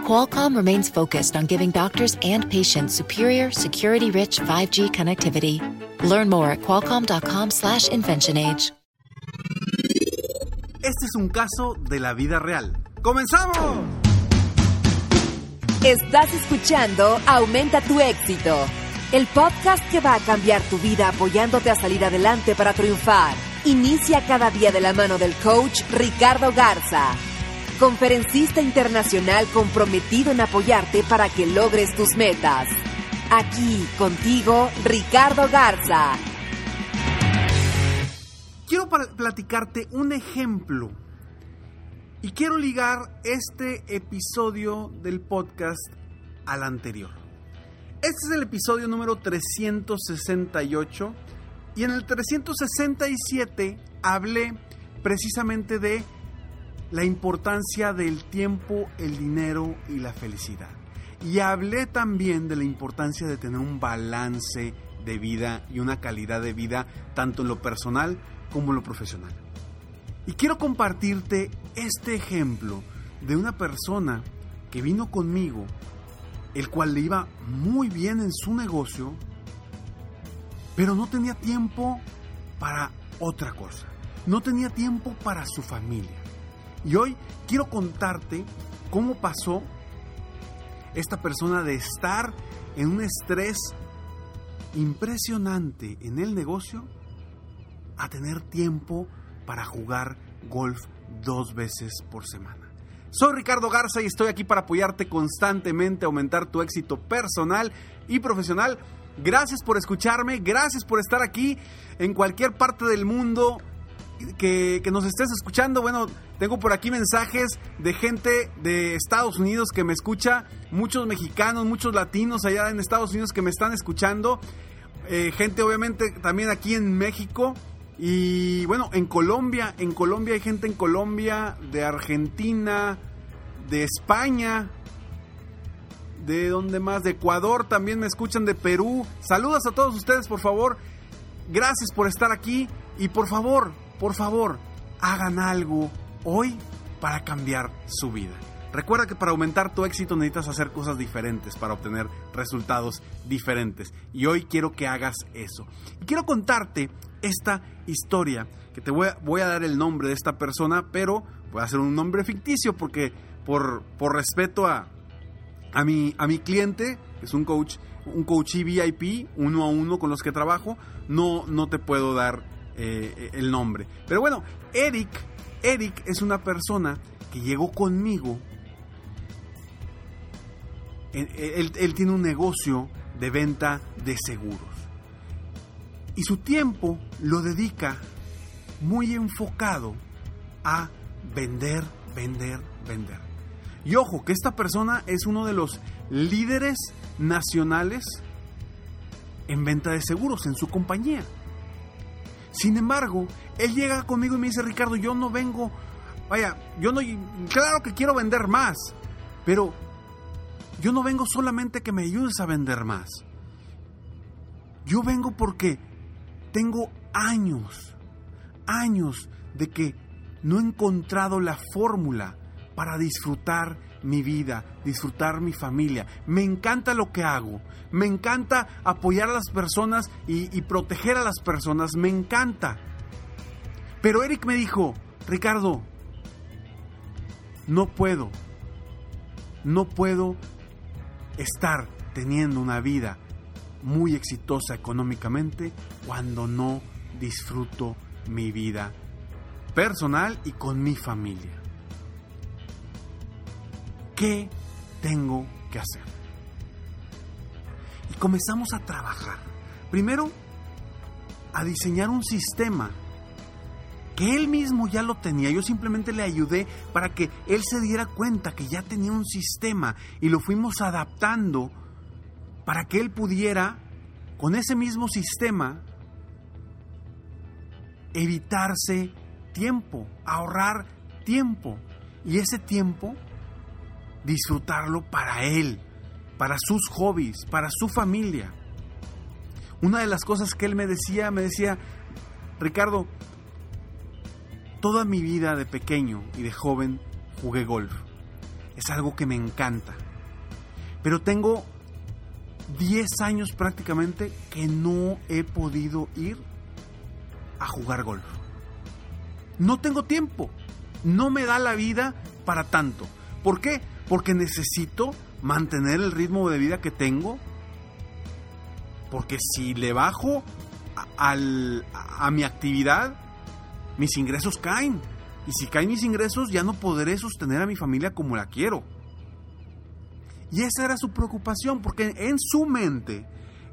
Qualcomm remains focused on giving doctors and patients superior, security-rich 5G connectivity. Learn more at qualcomm.com/slash inventionage. Este es un caso de la vida real. ¡Comenzamos! Estás escuchando Aumenta tu éxito, el podcast que va a cambiar tu vida apoyándote a salir adelante para triunfar. Inicia cada día de la mano del coach Ricardo Garza, conferencista internacional comprometido en apoyarte para que logres tus metas. Aquí contigo, Ricardo Garza. Quiero platicarte un ejemplo y quiero ligar este episodio del podcast al anterior. Este es el episodio número 368 y en el 367 hablé precisamente de la importancia del tiempo, el dinero y la felicidad. Y hablé también de la importancia de tener un balance de vida y una calidad de vida tanto en lo personal como en lo profesional. Y quiero compartirte este ejemplo de una persona que vino conmigo, el cual le iba muy bien en su negocio, pero no tenía tiempo para otra cosa. No tenía tiempo para su familia. Y hoy quiero contarte cómo pasó esta persona de estar en un estrés impresionante en el negocio a tener tiempo para jugar golf dos veces por semana. Soy Ricardo Garza y estoy aquí para apoyarte constantemente aumentar tu éxito personal y profesional. Gracias por escucharme, gracias por estar aquí en cualquier parte del mundo que, nos estés escuchando. Bueno, tengo por aquí mensajes de gente de Estados Unidos que me escucha, muchos mexicanos, muchos latinos allá en Estados Unidos que me están escuchando, eh, gente obviamente también aquí en México. Y bueno, en Colombia, en Colombia hay gente en Colombia, de Argentina, de España, de donde más, de Ecuador también me escuchan, de Perú. Saludos a todos ustedes, por favor. Gracias por estar aquí y por favor, por favor, hagan algo hoy para cambiar su vida. Recuerda que para aumentar tu éxito necesitas hacer cosas diferentes para obtener resultados diferentes. Y hoy quiero que hagas eso. Y quiero contarte esta historia, que te voy a, dar el nombre de esta persona, pero voy a hacer un nombre ficticio porque por, por respeto a, a, mi, a mi cliente, que es un coach, un coach VIP, uno a uno con los que trabajo, no, no te puedo dar eh, el nombre. Pero bueno, Eric, Eric es una persona que llegó conmigo. Él, él tiene un negocio de venta de seguros. Y su tiempo lo dedica muy enfocado a vender, vender, vender. Y ojo, que esta persona es uno de los líderes nacionales en venta de seguros en su compañía. Sin embargo, él llega conmigo y me dice, Ricardo, yo no vengo, vaya, yo no, claro que quiero vender más, pero yo no vengo solamente que me ayudes a vender más. Yo vengo porque tengo años, años de que no he encontrado la fórmula para disfrutar mi vida, disfrutar mi familia. Me encanta lo que hago, me encanta apoyar a las personas y, proteger a las personas, me encanta. Pero Eric me dijo, Ricardo, no puedo, no puedo estar teniendo una vida muy exitosa económicamente cuando no disfruto mi vida personal y con mi familia. ¿Qué tengo que hacer? Y comenzamos a trabajar. Primero, a diseñar un sistema que él mismo ya lo tenía. Yo simplemente le ayudé para que él se diera cuenta que ya tenía un sistema y lo fuimos adaptando para que él pudiera, con ese mismo sistema, evitarse tiempo, ahorrar tiempo. Y ese tiempo, disfrutarlo para él, para sus hobbies, para su familia. Una de las cosas que él me decía, me decía, Ricardo, toda mi vida de pequeño y de joven jugué golf. Es algo que me encanta. Pero tengo 10 años prácticamente que no he podido ir a jugar golf. No tengo tiempo. No me da la vida para tanto. ¿Por qué? Porque necesito mantener el ritmo de vida que tengo. Porque si le bajo a, a mi actividad, mis ingresos caen. Y si caen mis ingresos, ya no podré sostener a mi familia como la quiero. Y esa era su preocupación, porque en su mente,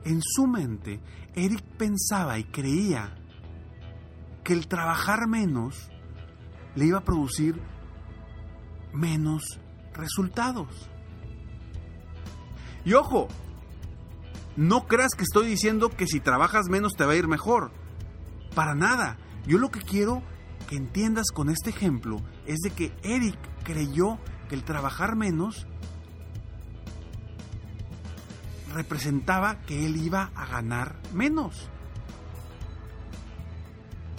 en su mente, Eric pensaba y creía que el trabajar menos le iba a producir menos resultados. Y ojo, no creas que estoy diciendo que si trabajas menos te va a ir mejor. Para nada. Yo lo que quiero que entiendas con este ejemplo es de que Eric creyó que el trabajar menos representaba que él iba a ganar menos.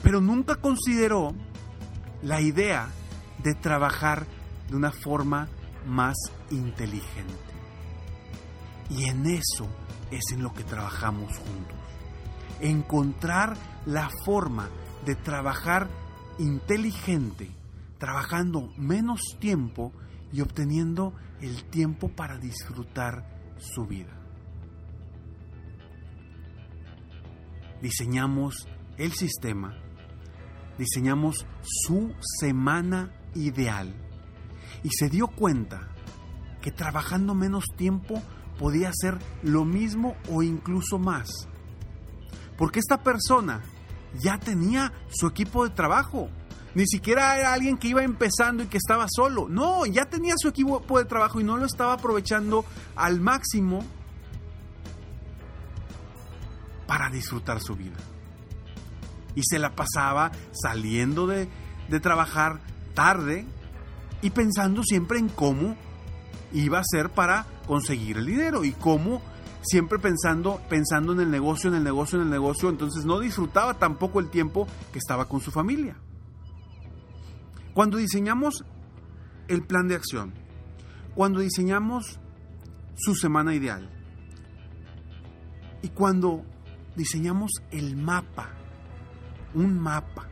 Pero nunca consideró la idea de trabajar de una forma más inteligente. Y en eso es en lo que trabajamos juntos. Encontrar la forma de trabajar inteligente, trabajando menos tiempo y obteniendo el tiempo para disfrutar su vida. Diseñamos el sistema, diseñamos su semana ideal y se dio cuenta que trabajando menos tiempo podía hacer lo mismo o incluso más. Porque esta persona ya tenía su equipo de trabajo. Ni siquiera era alguien que iba empezando y que estaba solo. No, ya tenía su equipo de trabajo y no lo estaba aprovechando al máximo para disfrutar su vida. Y se la pasaba saliendo de, de trabajar tarde y pensando siempre en cómo iba a ser para conseguir el dinero y cómo siempre pensando, pensando en el negocio, en el negocio, en el negocio, entonces no disfrutaba tampoco el tiempo que estaba con su familia. Cuando diseñamos el plan de acción, cuando diseñamos su semana ideal y cuando diseñamos el mapa, un mapa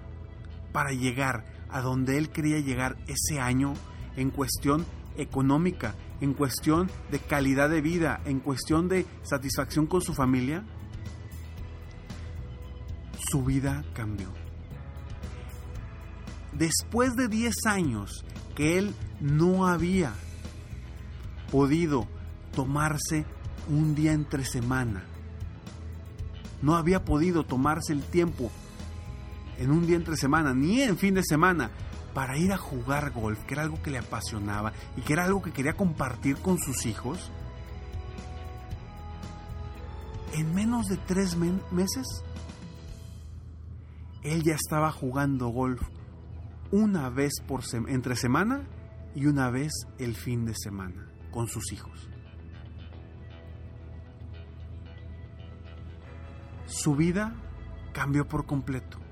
para llegar a donde él quería llegar ese año en cuestión económica, en cuestión de calidad de vida, en cuestión de satisfacción con su familia, su vida cambió. Después de 10 años que él no había podido tomarse un día entre semana, no había podido tomarse el tiempo en un día entre semana, ni en fin de semana, para ir a jugar golf, que era algo que le apasionaba y que era algo que quería compartir con sus hijos, en menos de tres meses, él ya estaba jugando golf una vez por entre semana y una vez el fin de semana con sus hijos. Su vida cambió por completo.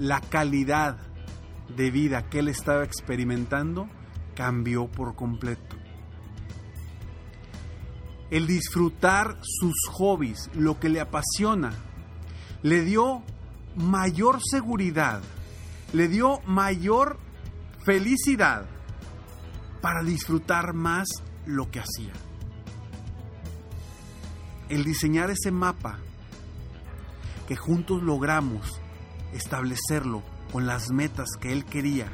La calidad de vida que él estaba experimentando cambió por completo. El disfrutar sus hobbies, lo que le apasiona, le dio mayor seguridad, le dio mayor felicidad para disfrutar más lo que hacía. El diseñar ese mapa que juntos logramos establecerlo con las metas que él quería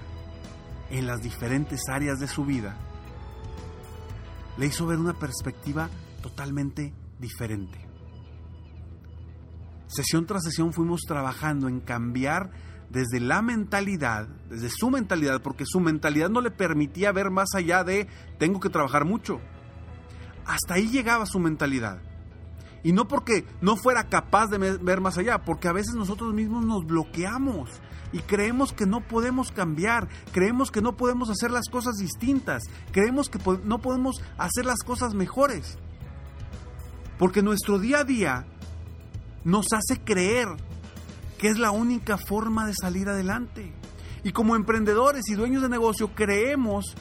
en las diferentes áreas de su vida, le hizo ver una perspectiva totalmente diferente. Sesión tras sesión fuimos trabajando en cambiar desde la mentalidad, desde su mentalidad, porque su mentalidad no le permitía ver más allá de tengo que trabajar mucho. Hasta ahí llegaba su mentalidad. Y no porque no fuera capaz de ver más allá, porque a veces nosotros mismos nos bloqueamos y creemos que no podemos cambiar, creemos que no podemos hacer las cosas distintas, creemos que no podemos hacer las cosas mejores. Porque nuestro día a día nos hace creer que es la única forma de salir adelante. Y como emprendedores y dueños de negocio creemos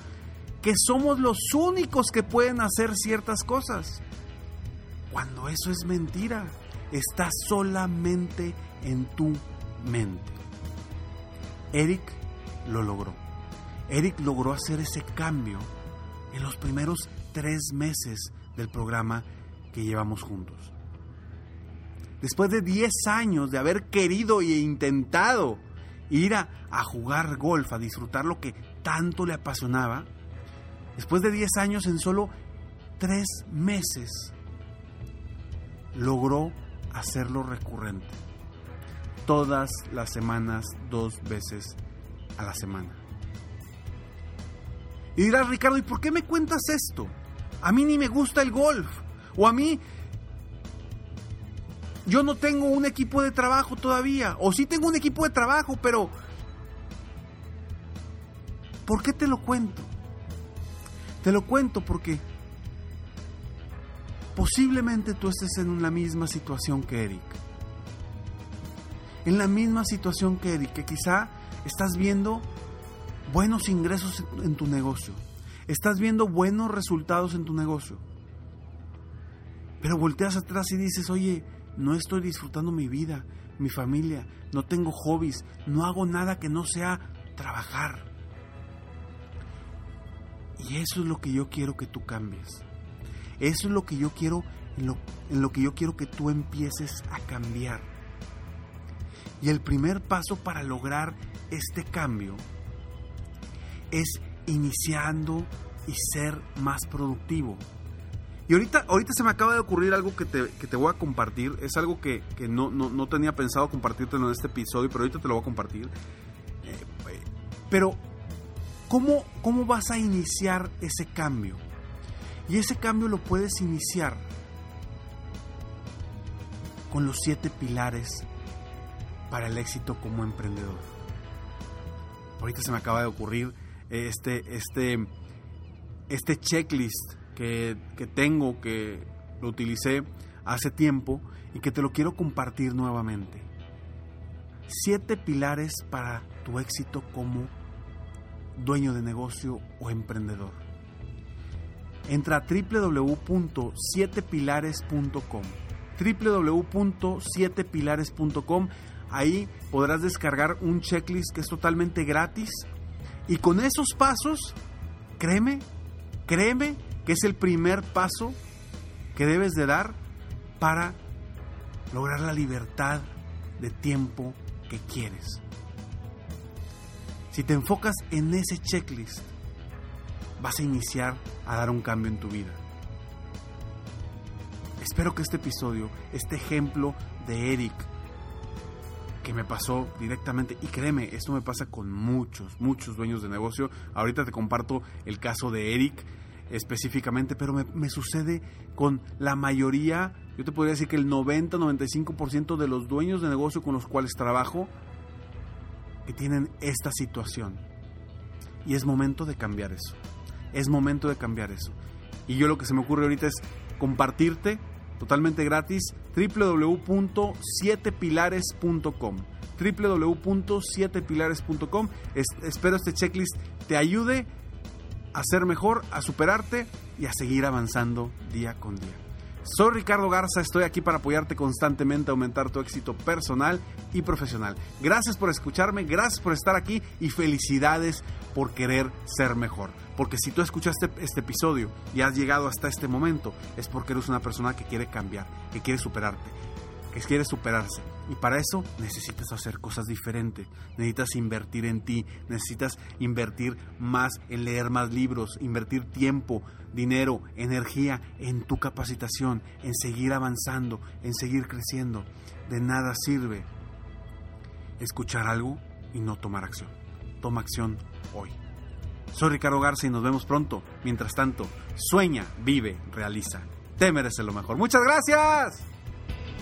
que somos los únicos que pueden hacer ciertas cosas. Cuando eso es mentira, está solamente en tu mente. Eric lo logró. Eric logró hacer ese cambio en los primeros tres meses del programa que llevamos juntos. Después de 10 años de haber querido e intentado ir a, jugar golf, a disfrutar lo que tanto le apasionaba, después de 10 años en solo 3 meses, logró hacerlo recurrente. Todas las semanas, dos veces a la semana. Y dirás, Ricardo, ¿y por qué me cuentas esto? A mí ni me gusta el golf. O a mí yo no tengo un equipo de trabajo todavía. O sí tengo un equipo de trabajo, pero... ¿Por qué te lo cuento? Te lo cuento porque posiblemente tú estés en la misma situación que Eric. En la misma situación que Eric, que quizá estás viendo buenos ingresos en tu negocio. Estás viendo buenos resultados en tu negocio. Pero volteas atrás y dices, oye, no estoy disfrutando mi vida, mi familia, no tengo hobbies, no hago nada que no sea trabajar. Y eso es lo que yo quiero que tú cambies. Eso es lo que yo quiero, en lo, en lo que yo quiero que tú empieces a cambiar. Y el primer paso para lograr este cambio es iniciando y ser más productivo. Y ahorita, ahorita se me acaba de ocurrir algo que te, voy a compartir. Es algo que, no, no, tenía pensado compartirte en este episodio, pero ahorita te lo voy a compartir. Eh, pero, ¿cómo, ¿cómo vas a iniciar ese cambio? Y ese cambio lo puedes iniciar con los siete pilares para el éxito como emprendedor. Ahorita se me acaba de ocurrir este, este, este checklist que, tengo, que lo utilicé hace tiempo y que te lo quiero compartir nuevamente. Siete pilares para tu éxito como dueño de negocio o emprendedor. Entra a www.7pilares.com www.7pilares.com Ahí podrás descargar un checklist que es totalmente gratis. Y con esos pasos, créeme, créeme que es el primer paso que debes de dar para lograr la libertad de tiempo que quieres. Si te enfocas en ese checklist, vas a iniciar a dar un cambio en tu vida. Espero que este episodio, este ejemplo de Eric, que me pasó directamente, y créeme, esto me pasa con muchos, muchos dueños de negocio. Ahorita te comparto el caso de Eric, específicamente, pero me, sucede con la mayoría, yo te podría decir que el 90-95% de los dueños de negocio con los cuales trabajo, que tienen esta situación. Y es momento de cambiar eso. Es momento de cambiar eso. Y yo lo que se me ocurre ahorita es compartirte totalmente gratis www.7pilares.com www.7pilares.com espero este checklist te ayude a ser mejor, a superarte y a seguir avanzando día con día. Soy Ricardo Garza, estoy aquí para apoyarte constantemente a aumentar tu éxito personal y profesional. Gracias por escucharme, gracias por estar aquí y felicidades por querer ser mejor. Porque si tú escuchaste este episodio y has llegado hasta este momento, es porque eres una persona que quiere cambiar, que quiere superarte que quiere superarse. Y para eso necesitas hacer cosas diferentes. Necesitas invertir en ti, necesitas invertir más en leer más libros, invertir tiempo, dinero, energía en tu capacitación, en seguir avanzando, en seguir creciendo. De nada sirve escuchar algo y no tomar acción. Toma acción hoy. Soy Ricardo Garza y nos vemos pronto. Mientras tanto, sueña, vive, realiza. Te mereces lo mejor. Muchas gracias.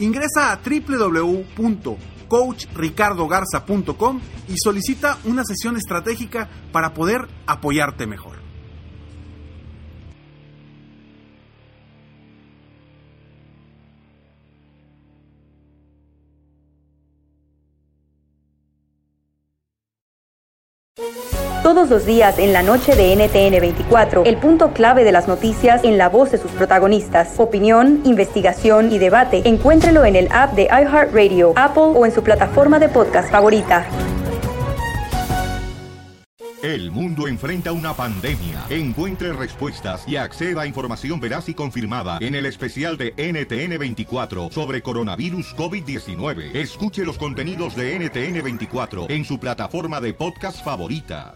ingresa a www.coachricardogarza.com y solicita una sesión estratégica para poder apoyarte mejor. Todos los días en la noche de NTN 24, el punto clave de las noticias en la voz de sus protagonistas. Opinión, investigación y debate. Encuéntrelo en el app de iHeartRadio, Apple o en su plataforma de podcast favorita. El mundo enfrenta una pandemia. Encuentre respuestas y acceda a información veraz y confirmada en el especial de NTN 24 sobre coronavirus COVID-19. Escuche los contenidos de NTN 24 en su plataforma de podcast favorita.